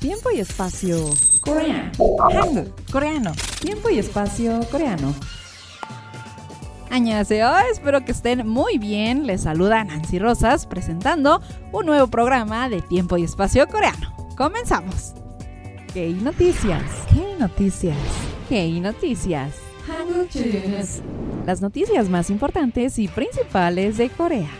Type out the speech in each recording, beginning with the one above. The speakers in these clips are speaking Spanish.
Tiempo y espacio coreano. Hangul, coreano. Tiempo y espacio coreano. Añaseo, espero que estén muy bien. Les saluda Nancy Rosas presentando un nuevo programa de Tiempo y Espacio Coreano. Comenzamos. ¿Qué noticias? ¿Qué noticias? ¿Qué noticias? Las noticias más importantes y principales de Corea.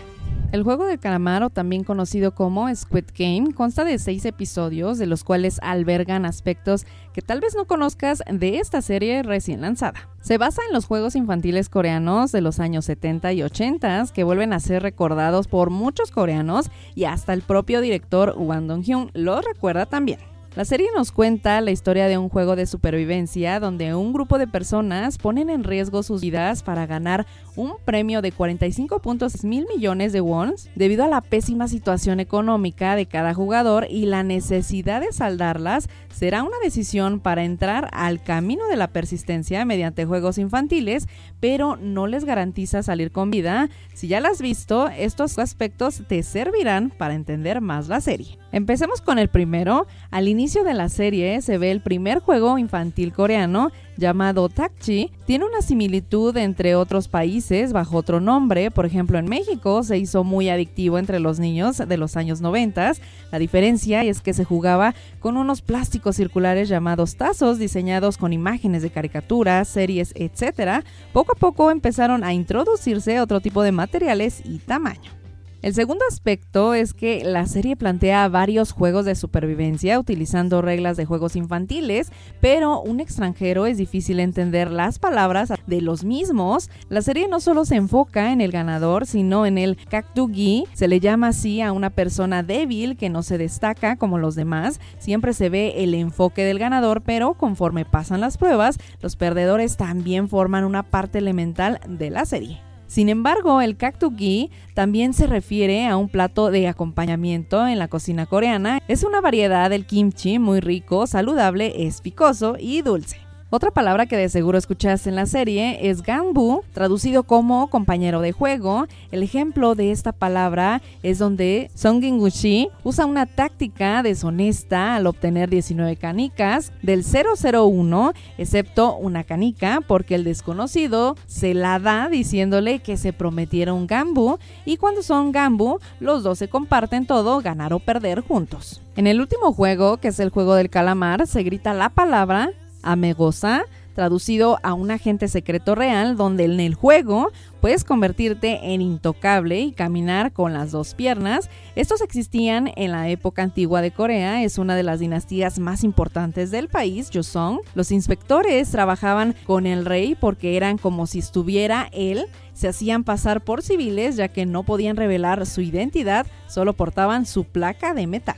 El juego del calamar, o también conocido como Squid Game, consta de seis episodios, de los cuales albergan aspectos que tal vez no conozcas de esta serie recién lanzada. Se basa en los juegos infantiles coreanos de los años 70 y 80 que vuelven a ser recordados por muchos coreanos y hasta el propio director Wang Dong-hyun lo recuerda también. La serie nos cuenta la historia de un juego de supervivencia donde un grupo de personas ponen en riesgo sus vidas para ganar un premio de 45.6 mil millones de wons debido a la pésima situación económica de cada jugador y la necesidad de saldarlas será una decisión para entrar al camino de la persistencia mediante juegos infantiles, pero no les garantiza salir con vida. Si ya la has visto, estos aspectos te servirán para entender más la serie. Empecemos con el primero. Al de la serie se ve el primer juego infantil coreano llamado Takchi. Tiene una similitud entre otros países bajo otro nombre. Por ejemplo, en México se hizo muy adictivo entre los niños de los años 90. La diferencia es que se jugaba con unos plásticos circulares llamados tazos diseñados con imágenes de caricaturas, series, etc. Poco a poco empezaron a introducirse otro tipo de materiales y tamaño. El segundo aspecto es que la serie plantea varios juegos de supervivencia utilizando reglas de juegos infantiles, pero un extranjero es difícil entender las palabras de los mismos. La serie no solo se enfoca en el ganador, sino en el Kaktugi. Se le llama así a una persona débil que no se destaca como los demás. Siempre se ve el enfoque del ganador, pero conforme pasan las pruebas, los perdedores también forman una parte elemental de la serie. Sin embargo, el kaktugi también se refiere a un plato de acompañamiento en la cocina coreana. Es una variedad del kimchi muy rico, saludable, es picoso y dulce. Otra palabra que de seguro escuchaste en la serie es gambu, traducido como compañero de juego. El ejemplo de esta palabra es donde Song Gushi usa una táctica deshonesta al obtener 19 canicas del 001, excepto una canica, porque el desconocido se la da diciéndole que se prometiera un gambu y cuando son gambu, los dos se comparten todo, ganar o perder juntos. En el último juego, que es el juego del calamar, se grita la palabra Amegosa, traducido a un agente secreto real, donde en el juego puedes convertirte en intocable y caminar con las dos piernas. Estos existían en la época antigua de Corea, es una de las dinastías más importantes del país, Joseon. Los inspectores trabajaban con el rey porque eran como si estuviera él se hacían pasar por civiles ya que no podían revelar su identidad, solo portaban su placa de metal.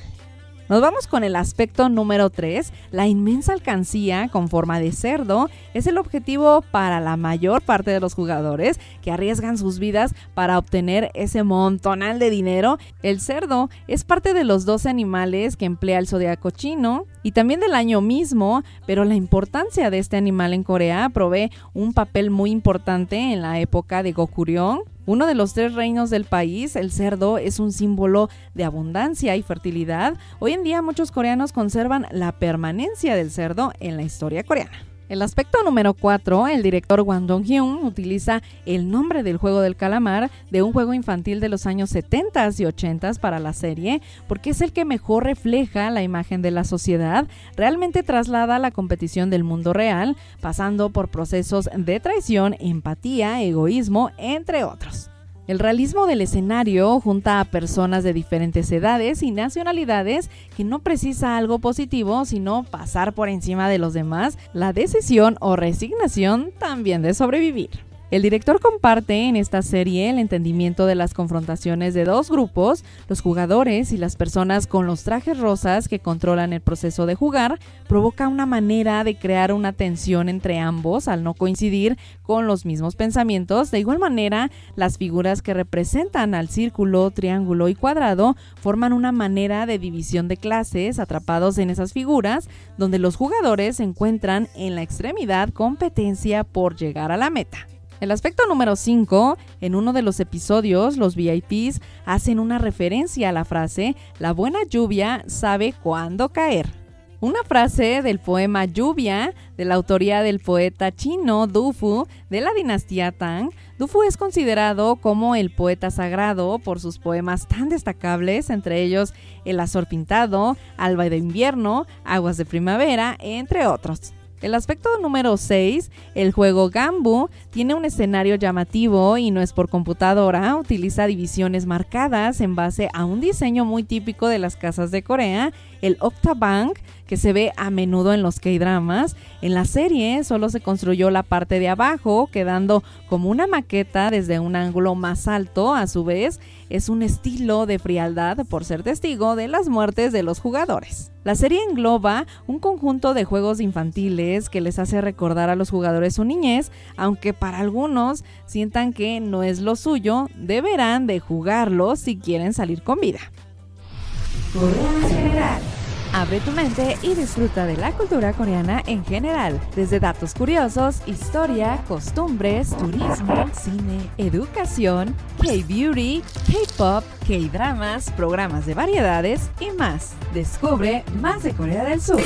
Nos vamos con el aspecto número 3. La inmensa alcancía con forma de cerdo es el objetivo para la mayor parte de los jugadores que arriesgan sus vidas para obtener ese montonal de dinero. El cerdo es parte de los 12 animales que emplea el zodiaco chino y también del año mismo, pero la importancia de este animal en Corea provee un papel muy importante en la época de Gokuryong uno de los tres reinos del país, el cerdo es un símbolo de abundancia y fertilidad. Hoy en día muchos coreanos conservan la permanencia del cerdo en la historia coreana. El aspecto número 4, el director Wang Dong-hyun utiliza el nombre del juego del calamar de un juego infantil de los años 70 y 80 para la serie, porque es el que mejor refleja la imagen de la sociedad, realmente traslada la competición del mundo real, pasando por procesos de traición, empatía, egoísmo, entre otros. El realismo del escenario junta a personas de diferentes edades y nacionalidades que no precisa algo positivo, sino pasar por encima de los demás, la decisión o resignación también de sobrevivir. El director comparte en esta serie el entendimiento de las confrontaciones de dos grupos, los jugadores y las personas con los trajes rosas que controlan el proceso de jugar, provoca una manera de crear una tensión entre ambos al no coincidir con los mismos pensamientos. De igual manera, las figuras que representan al círculo, triángulo y cuadrado forman una manera de división de clases atrapados en esas figuras, donde los jugadores se encuentran en la extremidad competencia por llegar a la meta. El aspecto número 5, en uno de los episodios, los VIPs hacen una referencia a la frase, la buena lluvia sabe cuándo caer. Una frase del poema Lluvia, de la autoría del poeta chino Dufu, de la dinastía Tang. Dufu es considerado como el poeta sagrado por sus poemas tan destacables, entre ellos El azor pintado, Alba de invierno, Aguas de primavera, entre otros. El aspecto número 6, el juego Gambu, tiene un escenario llamativo y no es por computadora, utiliza divisiones marcadas en base a un diseño muy típico de las casas de Corea, el Octabank, que se ve a menudo en los K-dramas. En la serie solo se construyó la parte de abajo, quedando como una maqueta desde un ángulo más alto. A su vez, es un estilo de frialdad por ser testigo de las muertes de los jugadores. La serie engloba un conjunto de juegos infantiles que les hace recordar a los jugadores su niñez, aunque para algunos sientan que no es lo suyo, deberán de jugarlo si quieren salir con vida. Abre tu mente y disfruta de la cultura coreana en general, desde datos curiosos, historia, costumbres, turismo, cine, educación, K-beauty, K-pop, K-dramas, programas de variedades y más. Descubre más de Corea del Sur.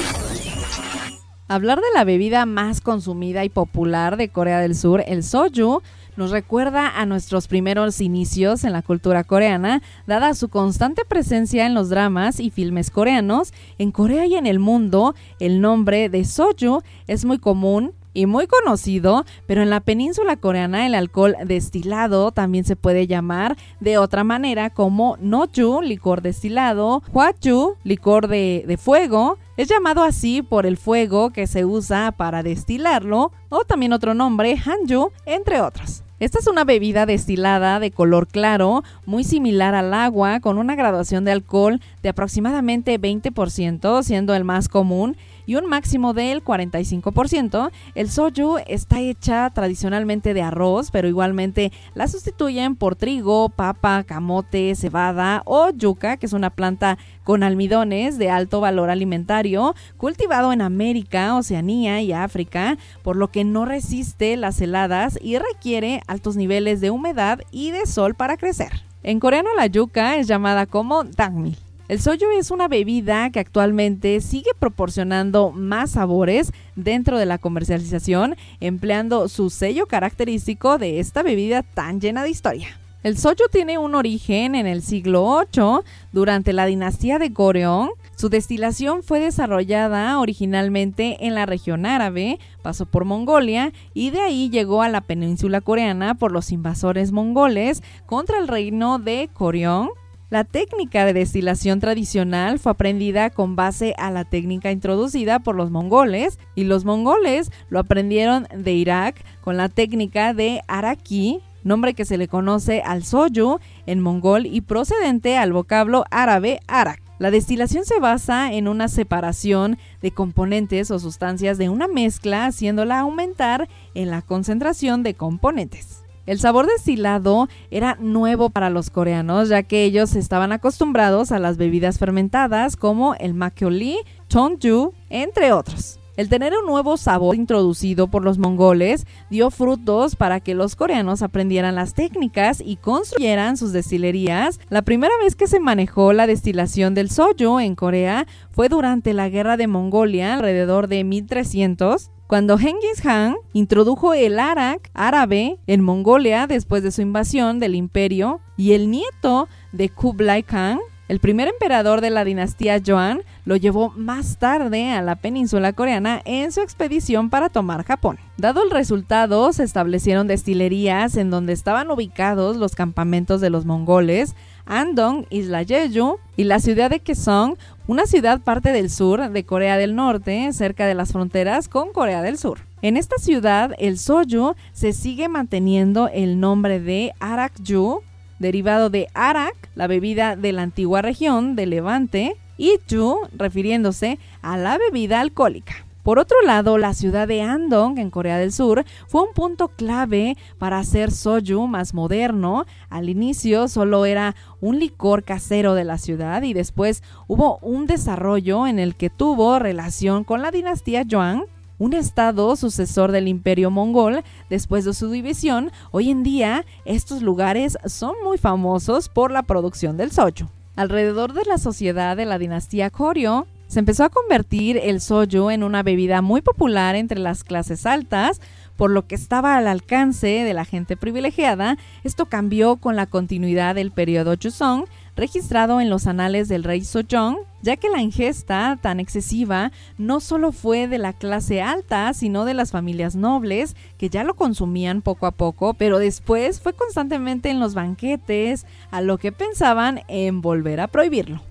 Hablar de la bebida más consumida y popular de Corea del Sur, el soju, nos recuerda a nuestros primeros inicios en la cultura coreana, dada su constante presencia en los dramas y filmes coreanos. En Corea y en el mundo, el nombre de soju es muy común y muy conocido, pero en la península coreana el alcohol destilado también se puede llamar de otra manera como noju, licor destilado, hwachu, licor de, de fuego, es llamado así por el fuego que se usa para destilarlo, o también otro nombre, hanju, entre otros. Esta es una bebida destilada de color claro, muy similar al agua, con una graduación de alcohol de aproximadamente 20%, siendo el más común y un máximo del 45%. El soju está hecha tradicionalmente de arroz, pero igualmente la sustituyen por trigo, papa, camote, cebada o yuca, que es una planta con almidones de alto valor alimentario, cultivado en América, Oceanía y África, por lo que no resiste las heladas y requiere altos niveles de humedad y de sol para crecer. En coreano la yuca es llamada como dangmil. El soju es una bebida que actualmente sigue proporcionando más sabores dentro de la comercialización, empleando su sello característico de esta bebida tan llena de historia. El soju tiene un origen en el siglo VIII, durante la dinastía de Goryeo. Su destilación fue desarrollada originalmente en la región árabe, pasó por Mongolia y de ahí llegó a la península coreana por los invasores mongoles contra el reino de Goryeo la técnica de destilación tradicional fue aprendida con base a la técnica introducida por los mongoles y los mongoles lo aprendieron de Irak con la técnica de araki, nombre que se le conoce al soju en mongol y procedente al vocablo árabe arak. La destilación se basa en una separación de componentes o sustancias de una mezcla haciéndola aumentar en la concentración de componentes. El sabor destilado era nuevo para los coreanos, ya que ellos estaban acostumbrados a las bebidas fermentadas como el makgeolli, chonju, entre otros. El tener un nuevo sabor introducido por los mongoles dio frutos para que los coreanos aprendieran las técnicas y construyeran sus destilerías. La primera vez que se manejó la destilación del soju en Corea fue durante la guerra de Mongolia alrededor de 1300 cuando Genghis Khan introdujo el arak árabe en Mongolia después de su invasión del imperio y el nieto de Kublai Khan, el primer emperador de la dinastía Yuan, lo llevó más tarde a la península coreana en su expedición para tomar Japón. Dado el resultado, se establecieron destilerías en donde estaban ubicados los campamentos de los mongoles, Andong, Isla Jeju, y la ciudad de Kaesong, una ciudad parte del sur de Corea del Norte, cerca de las fronteras con Corea del Sur. En esta ciudad, el soju se sigue manteniendo el nombre de Arakju, derivado de Arak, la bebida de la antigua región de Levante, y Ju, refiriéndose a la bebida alcohólica. Por otro lado, la ciudad de Andong, en Corea del Sur, fue un punto clave para hacer soju más moderno. Al inicio solo era un licor casero de la ciudad y después hubo un desarrollo en el que tuvo relación con la dinastía Yuan, un estado sucesor del imperio mongol después de su división. Hoy en día, estos lugares son muy famosos por la producción del soju. Alrededor de la sociedad de la dinastía Koryo, se empezó a convertir el soju en una bebida muy popular entre las clases altas, por lo que estaba al alcance de la gente privilegiada. Esto cambió con la continuidad del periodo Joseon, registrado en los anales del rey Sojong, ya que la ingesta tan excesiva no solo fue de la clase alta, sino de las familias nobles, que ya lo consumían poco a poco, pero después fue constantemente en los banquetes, a lo que pensaban en volver a prohibirlo.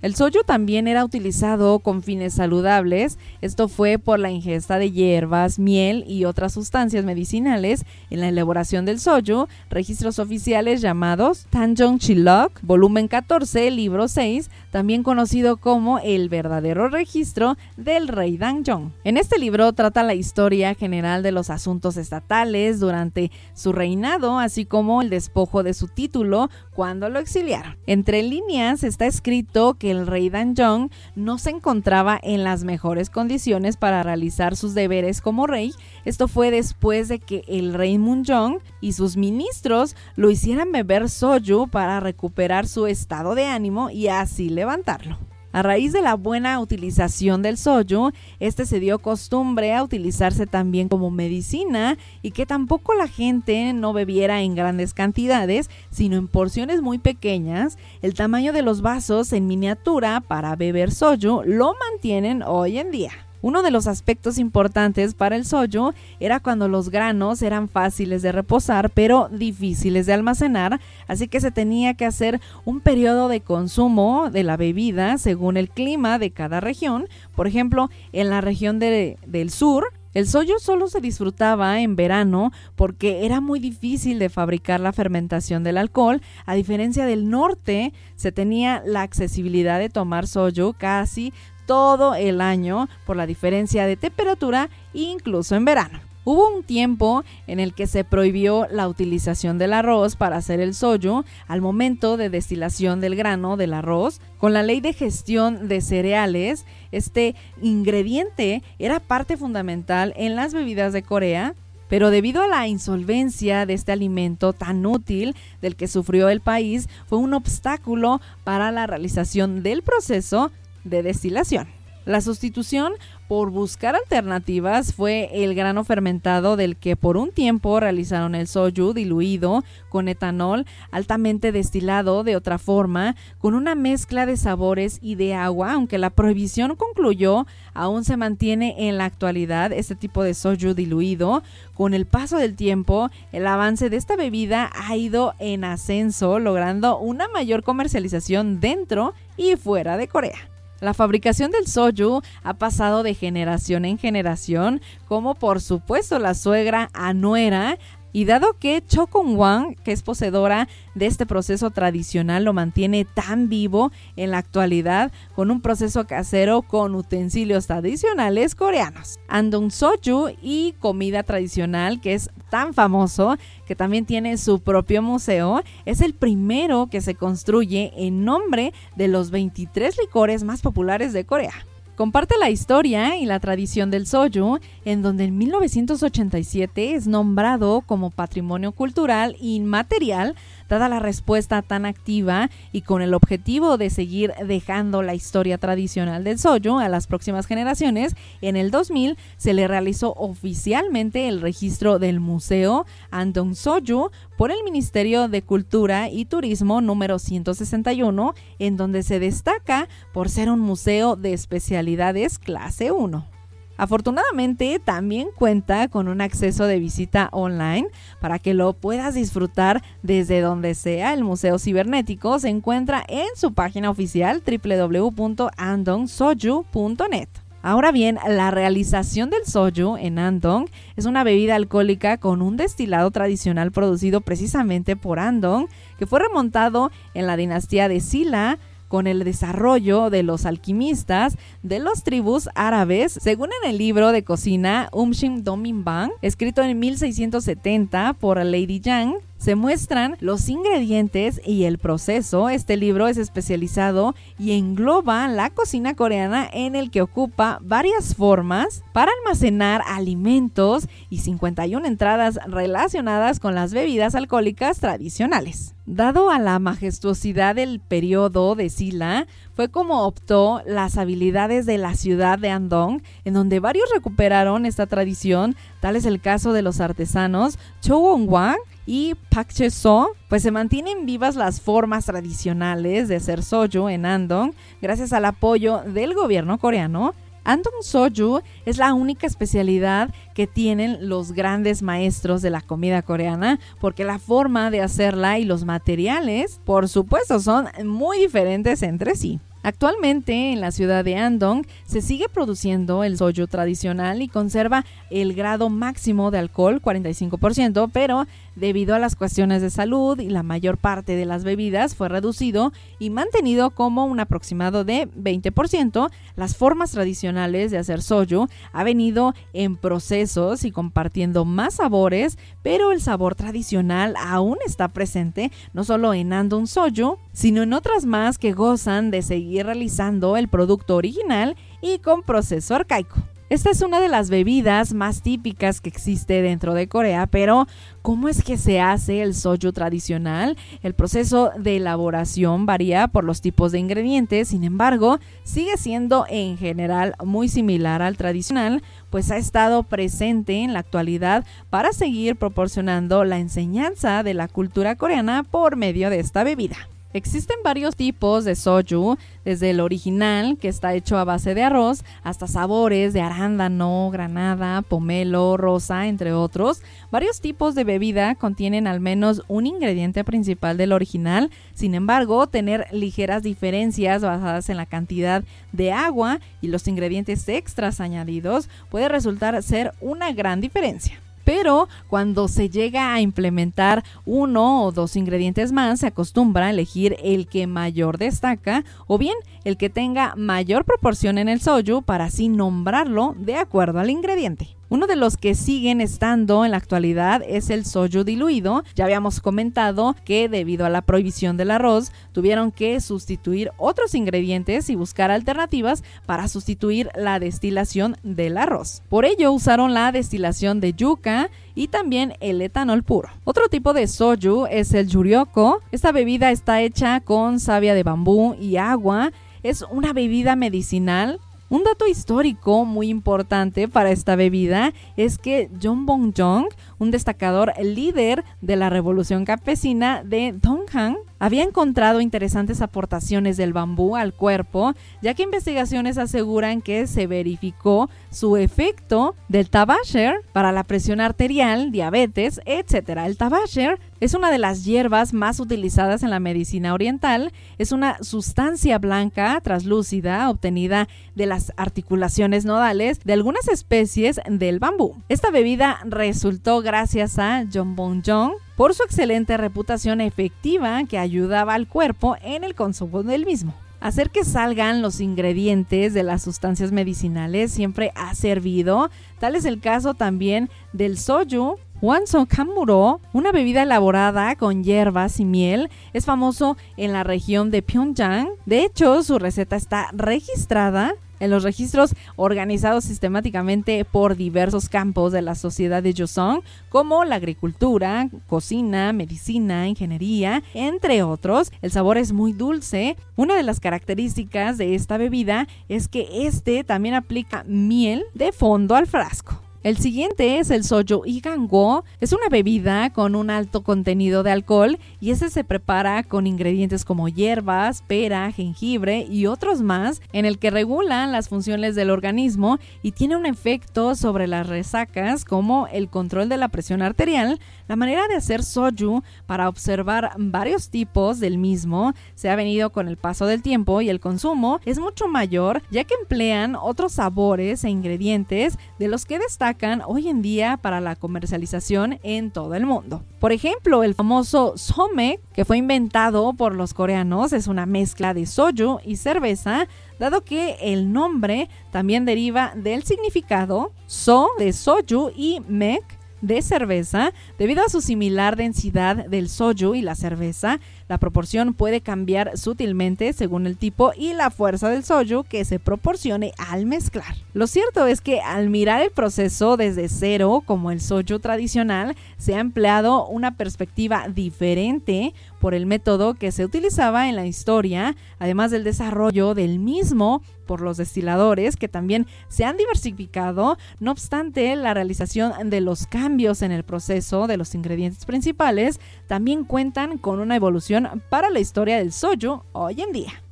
El soju también era utilizado con fines saludables, esto fue por la ingesta de hierbas, miel y otras sustancias medicinales en la elaboración del soju, registros oficiales llamados Tanjong Chilok, volumen 14, libro 6, también conocido como El verdadero registro del rey Danjong. En este libro trata la historia general de los asuntos estatales durante su reinado, así como el despojo de su título cuando lo exiliaron. Entre líneas está escrito que el rey Danjong no se encontraba en las mejores condiciones para realizar sus deberes como rey. Esto fue después de que el rey Munjong y sus ministros lo hicieran beber soju para recuperar su estado de ánimo y así levantarlo. A raíz de la buena utilización del soju, este se dio costumbre a utilizarse también como medicina y que tampoco la gente no bebiera en grandes cantidades, sino en porciones muy pequeñas. El tamaño de los vasos en miniatura para beber soju lo mantienen hoy en día. Uno de los aspectos importantes para el soju era cuando los granos eran fáciles de reposar pero difíciles de almacenar, así que se tenía que hacer un periodo de consumo de la bebida según el clima de cada región. Por ejemplo, en la región del sur, el soju solo se disfrutaba en verano porque era muy difícil de fabricar la fermentación del alcohol. A diferencia del norte, se tenía la accesibilidad de tomar soju casi todo el año por la diferencia de temperatura incluso en verano. Hubo un tiempo en el que se prohibió la utilización del arroz para hacer el soju al momento de destilación del grano del arroz. Con la ley de gestión de cereales, este ingrediente era parte fundamental en las bebidas de Corea pero debido a la insolvencia de este alimento tan útil del que sufrió el país, fue un obstáculo para la realización del proceso de destilación. La sustitución por buscar alternativas fue el grano fermentado del que por un tiempo realizaron el soju diluido con etanol altamente destilado de otra forma, con una mezcla de sabores y de agua, aunque la prohibición concluyó, aún se mantiene en la actualidad este tipo de soju diluido. Con el paso del tiempo, el avance de esta bebida ha ido en ascenso, logrando una mayor comercialización dentro y fuera de Corea. La fabricación del soju ha pasado de generación en generación, como por supuesto la suegra a nuera, y dado que Chokong Wang, que es poseedora de este proceso tradicional, lo mantiene tan vivo en la actualidad con un proceso casero con utensilios tradicionales coreanos. Andong Soju y comida tradicional que es tan famoso que también tiene su propio museo, es el primero que se construye en nombre de los 23 licores más populares de Corea. Comparte la historia y la tradición del soju, en donde en 1987 es nombrado como Patrimonio Cultural Inmaterial dada la respuesta tan activa y con el objetivo de seguir dejando la historia tradicional del soyo a las próximas generaciones, en el 2000 se le realizó oficialmente el registro del Museo Andong Soju por el Ministerio de Cultura y Turismo número 161, en donde se destaca por ser un museo de especialidades clase 1. Afortunadamente también cuenta con un acceso de visita online para que lo puedas disfrutar desde donde sea. El Museo Cibernético se encuentra en su página oficial www.andongsoju.net. Ahora bien, la realización del soju en Andong es una bebida alcohólica con un destilado tradicional producido precisamente por Andong, que fue remontado en la dinastía de Silla con el desarrollo de los alquimistas de los tribus árabes, según en el libro de cocina Umshim Dominbang, escrito en 1670 por Lady Yang, se muestran los ingredientes y el proceso. Este libro es especializado y engloba la cocina coreana en el que ocupa varias formas para almacenar alimentos y 51 entradas relacionadas con las bebidas alcohólicas tradicionales. Dado a la majestuosidad del periodo de Silla, fue como optó las habilidades de la ciudad de Andong, en donde varios recuperaron esta tradición, tal es el caso de los artesanos Cho Wong-wang y Pak So, pues se mantienen vivas las formas tradicionales de hacer soju en Andong gracias al apoyo del gobierno coreano Andong Soju es la única especialidad que tienen los grandes maestros de la comida coreana porque la forma de hacerla y los materiales, por supuesto, son muy diferentes entre sí. Actualmente en la ciudad de Andong se sigue produciendo el soju tradicional y conserva el grado máximo de alcohol, 45%, pero debido a las cuestiones de salud y la mayor parte de las bebidas fue reducido y mantenido como un aproximado de 20%, las formas tradicionales de hacer soju ha venido en procesos y compartiendo más sabores, pero el sabor tradicional aún está presente no solo en Andong Soju, sino en otras más que gozan de seguir realizando el producto original y con proceso arcaico. Esta es una de las bebidas más típicas que existe dentro de Corea, pero ¿cómo es que se hace el soju tradicional? El proceso de elaboración varía por los tipos de ingredientes, sin embargo, sigue siendo en general muy similar al tradicional, pues ha estado presente en la actualidad para seguir proporcionando la enseñanza de la cultura coreana por medio de esta bebida. Existen varios tipos de soju, desde el original, que está hecho a base de arroz, hasta sabores de arándano, granada, pomelo, rosa, entre otros. Varios tipos de bebida contienen al menos un ingrediente principal del original, sin embargo, tener ligeras diferencias basadas en la cantidad de agua y los ingredientes extras añadidos puede resultar ser una gran diferencia pero cuando se llega a implementar uno o dos ingredientes más, se acostumbra a elegir el que mayor destaca o bien el que tenga mayor proporción en el soju para así nombrarlo de acuerdo al ingrediente. Uno de los que siguen estando en la actualidad es el soju diluido. Ya habíamos comentado que debido a la prohibición del arroz tuvieron que sustituir otros ingredientes y buscar alternativas para sustituir la destilación del arroz. Por ello usaron la destilación de yuca y también el etanol puro. Otro tipo de soju es el yuryoko. Esta bebida está hecha con savia de bambú y agua. Es una bebida medicinal un dato histórico muy importante para esta bebida es que John Bong-jong, un destacador líder de la revolución campesina de Donghang, había encontrado interesantes aportaciones del bambú al cuerpo, ya que investigaciones aseguran que se verificó su efecto del tabasher para la presión arterial, diabetes, etc. El tabasher es una de las hierbas más utilizadas en la medicina oriental. Es una sustancia blanca translúcida obtenida de las articulaciones nodales de algunas especies del bambú. Esta bebida resultó gracias a John Bong Jong por su excelente reputación efectiva que ayudaba al cuerpo en el consumo del mismo. Hacer que salgan los ingredientes de las sustancias medicinales siempre ha servido. Tal es el caso también del soju, Wanso Kamuro, una bebida elaborada con hierbas y miel, es famoso en la región de Pyongyang. De hecho, su receta está registrada en los registros organizados sistemáticamente por diversos campos de la sociedad de Joseon, como la agricultura, cocina, medicina, ingeniería, entre otros. El sabor es muy dulce. Una de las características de esta bebida es que este también aplica miel de fondo al frasco. El siguiente es el soju igango. Es una bebida con un alto contenido de alcohol y este se prepara con ingredientes como hierbas, pera, jengibre y otros más en el que regulan las funciones del organismo y tiene un efecto sobre las resacas como el control de la presión arterial. La manera de hacer soju para observar varios tipos del mismo se ha venido con el paso del tiempo y el consumo es mucho mayor ya que emplean otros sabores e ingredientes de los que destacan hoy en día para la comercialización en todo el mundo. Por ejemplo, el famoso Some, que fue inventado por los coreanos, es una mezcla de soju y cerveza, dado que el nombre también deriva del significado so de soju y mek de cerveza, debido a su similar densidad del soju y la cerveza, la proporción puede cambiar sutilmente según el tipo y la fuerza del soju que se proporcione al mezclar. Lo cierto es que al mirar el proceso desde cero, como el soju tradicional, se ha empleado una perspectiva diferente por el método que se utilizaba en la historia, además del desarrollo del mismo por los destiladores que también se han diversificado, no obstante la realización de los cambios en el proceso de los ingredientes principales también cuentan con una evolución para la historia del soju hoy en día.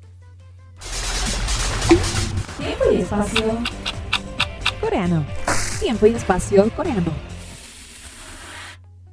Tiempo y espacio coreano. Tiempo y espacio coreano.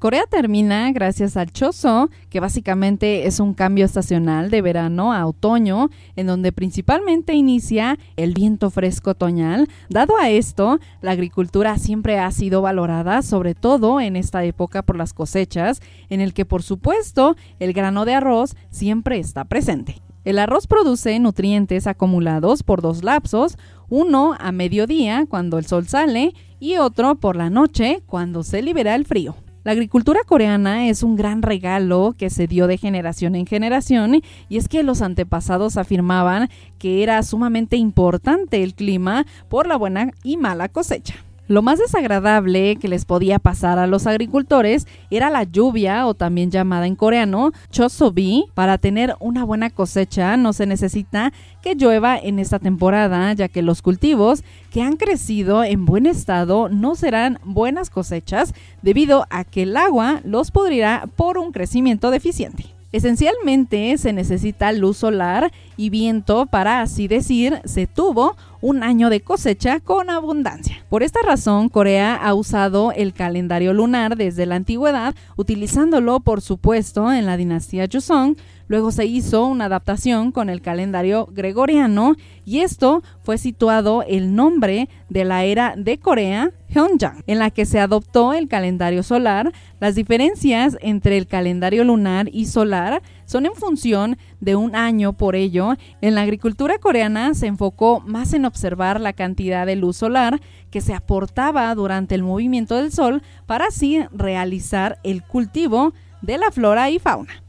Corea termina gracias al chozo, que básicamente es un cambio estacional de verano a otoño, en donde principalmente inicia el viento fresco otoñal. Dado a esto, la agricultura siempre ha sido valorada, sobre todo en esta época por las cosechas, en el que por supuesto el grano de arroz siempre está presente. El arroz produce nutrientes acumulados por dos lapsos, uno a mediodía cuando el sol sale y otro por la noche cuando se libera el frío. La agricultura coreana es un gran regalo que se dio de generación en generación y es que los antepasados afirmaban que era sumamente importante el clima por la buena y mala cosecha. Lo más desagradable que les podía pasar a los agricultores era la lluvia o también llamada en coreano chosobi. Para tener una buena cosecha no se necesita que llueva en esta temporada, ya que los cultivos que han crecido en buen estado no serán buenas cosechas debido a que el agua los pudrirá por un crecimiento deficiente. Esencialmente se necesita luz solar y viento para así decir se tuvo un año de cosecha con abundancia. Por esta razón, Corea ha usado el calendario lunar desde la antigüedad, utilizándolo por supuesto en la dinastía Joseon, Luego se hizo una adaptación con el calendario gregoriano y esto fue situado el nombre de la era de Corea, Hyunjang, en la que se adoptó el calendario solar. Las diferencias entre el calendario lunar y solar son en función de un año, por ello, en la agricultura coreana se enfocó más en observar la cantidad de luz solar que se aportaba durante el movimiento del sol para así realizar el cultivo de la flora y fauna.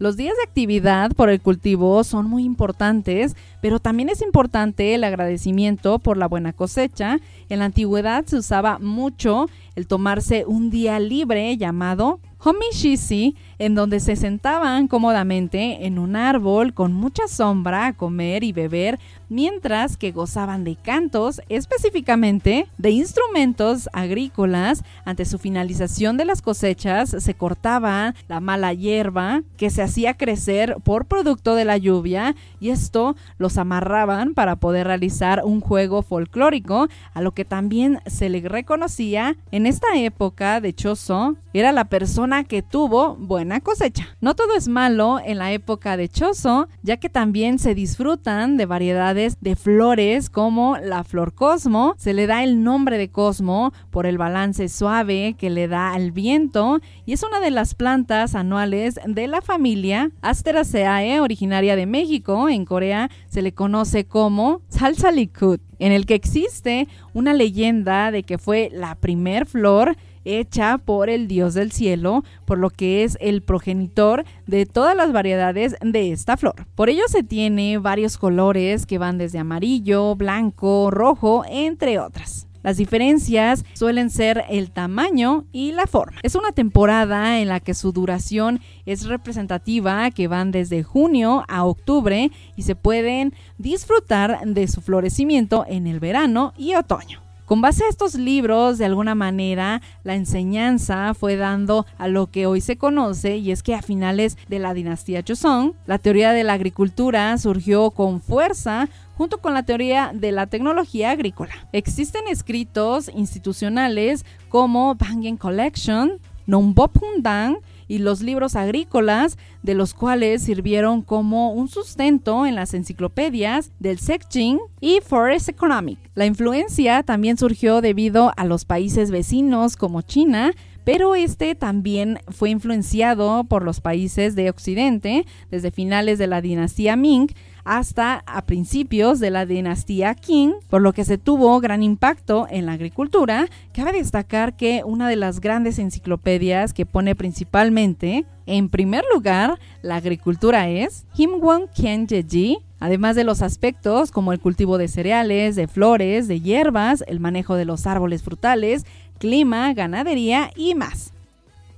Los días de actividad por el cultivo son muy importantes, pero también es importante el agradecimiento por la buena cosecha. En la antigüedad se usaba mucho el tomarse un día libre llamado Homishisi, en donde se sentaban cómodamente en un árbol con mucha sombra a comer y beber, mientras que gozaban de cantos, específicamente de instrumentos agrícolas. Ante su finalización de las cosechas, se cortaba la mala hierba que se hacía crecer por producto de la lluvia y esto los amarraban para poder realizar un juego folclórico, a lo que también se le reconocía en esta época de Choso, era la persona que tuvo buena cosecha. No todo es malo en la época de Chozo, ya que también se disfrutan de variedades de flores como la flor cosmo. Se le da el nombre de cosmo por el balance suave que le da al viento y es una de las plantas anuales de la familia Asteraceae, originaria de México. En Corea se le conoce como Salsalikut, en el que existe una leyenda de que fue la primer flor hecha por el Dios del cielo, por lo que es el progenitor de todas las variedades de esta flor. Por ello se tiene varios colores que van desde amarillo, blanco, rojo, entre otras. Las diferencias suelen ser el tamaño y la forma. Es una temporada en la que su duración es representativa, que van desde junio a octubre y se pueden disfrutar de su florecimiento en el verano y otoño. Con base a estos libros, de alguna manera, la enseñanza fue dando a lo que hoy se conoce y es que a finales de la dinastía Joseon, la teoría de la agricultura surgió con fuerza junto con la teoría de la tecnología agrícola. Existen escritos institucionales como Bangen Collection, Nongbopundang y los libros agrícolas, de los cuales sirvieron como un sustento en las enciclopedias del Sekjing y Forest Economic. La influencia también surgió debido a los países vecinos como China, pero este también fue influenciado por los países de Occidente desde finales de la dinastía Ming hasta a principios de la dinastía Qing, por lo que se tuvo gran impacto en la agricultura. Cabe destacar que una de las grandes enciclopedias que pone principalmente en primer lugar la agricultura es Himwon Ji, además de los aspectos como el cultivo de cereales, de flores, de hierbas, el manejo de los árboles frutales, clima, ganadería y más.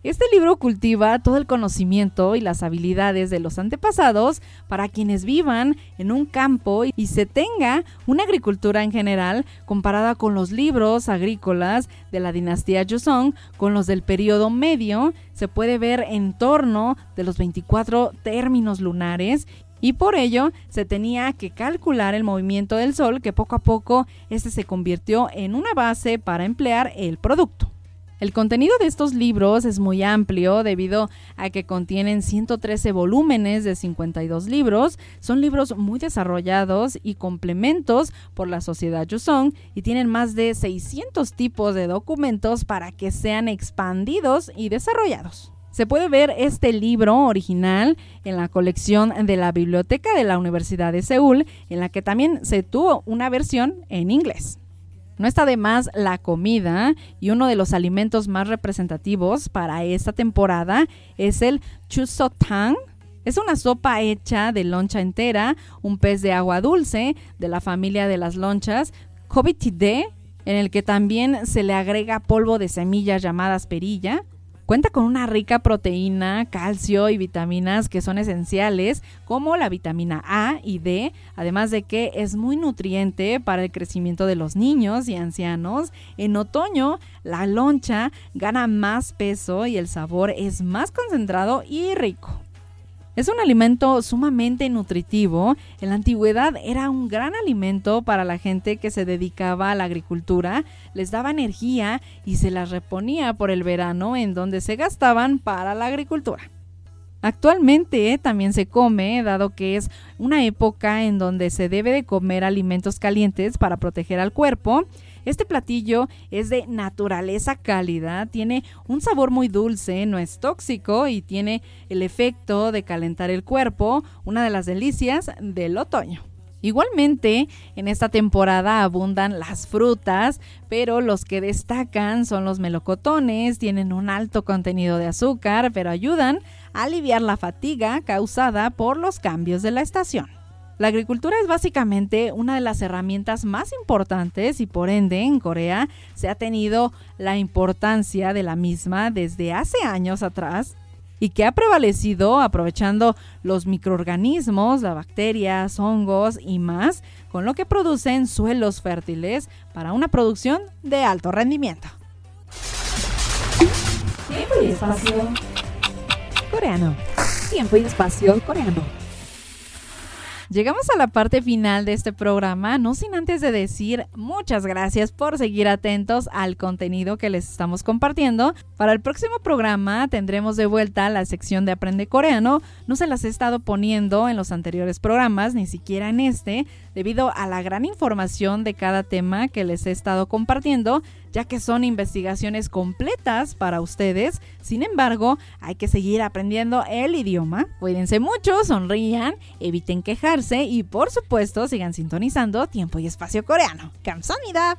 Este libro cultiva todo el conocimiento y las habilidades de los antepasados para quienes vivan en un campo y se tenga una agricultura en general comparada con los libros agrícolas de la dinastía Joseon, con los del periodo medio, se puede ver en torno de los 24 términos lunares y por ello se tenía que calcular el movimiento del sol que poco a poco este se convirtió en una base para emplear el producto. El contenido de estos libros es muy amplio debido a que contienen 113 volúmenes de 52 libros. Son libros muy desarrollados y complementos por la sociedad Joseon y tienen más de 600 tipos de documentos para que sean expandidos y desarrollados. Se puede ver este libro original en la colección de la Biblioteca de la Universidad de Seúl, en la que también se tuvo una versión en inglés. No está de más la comida y uno de los alimentos más representativos para esta temporada es el chusotang. Es una sopa hecha de loncha entera, un pez de agua dulce de la familia de las lonchas, kobitide, en el que también se le agrega polvo de semillas llamadas perilla, Cuenta con una rica proteína, calcio y vitaminas que son esenciales, como la vitamina A y D, además de que es muy nutriente para el crecimiento de los niños y ancianos. En otoño, la loncha gana más peso y el sabor es más concentrado y rico. Es un alimento sumamente nutritivo. En la antigüedad era un gran alimento para la gente que se dedicaba a la agricultura. Les daba energía y se las reponía por el verano en donde se gastaban para la agricultura. Actualmente también se come, dado que es una época en donde se debe de comer alimentos calientes para proteger al cuerpo este platillo es de naturaleza cálida, tiene un sabor muy dulce, no es tóxico y tiene el efecto de calentar el cuerpo, una de las delicias del otoño. Igualmente, en esta temporada abundan las frutas, pero los que destacan son los melocotones, tienen un alto contenido de azúcar, pero ayudan a aliviar la fatiga causada por los cambios de la estación. La agricultura es básicamente una de las herramientas más importantes y por ende en Corea se ha tenido la importancia de la misma desde hace años atrás y que ha prevalecido aprovechando los microorganismos, las bacterias, hongos y más, con lo que producen suelos fértiles para una producción de alto rendimiento. Tiempo y espacio coreano. Tiempo y espacio coreano. Llegamos a la parte final de este programa, no sin antes de decir muchas gracias por seguir atentos al contenido que les estamos compartiendo. Para el próximo programa tendremos de vuelta la sección de Aprende Coreano. No se las he estado poniendo en los anteriores programas, ni siquiera en este, debido a la gran información de cada tema que les he estado compartiendo, ya que son investigaciones completas para ustedes. Sin embargo, hay que seguir aprendiendo el idioma. Cuídense mucho, sonrían, eviten quejarse y por supuesto sigan sintonizando Tiempo y Espacio Coreano. ¡Kamsamida!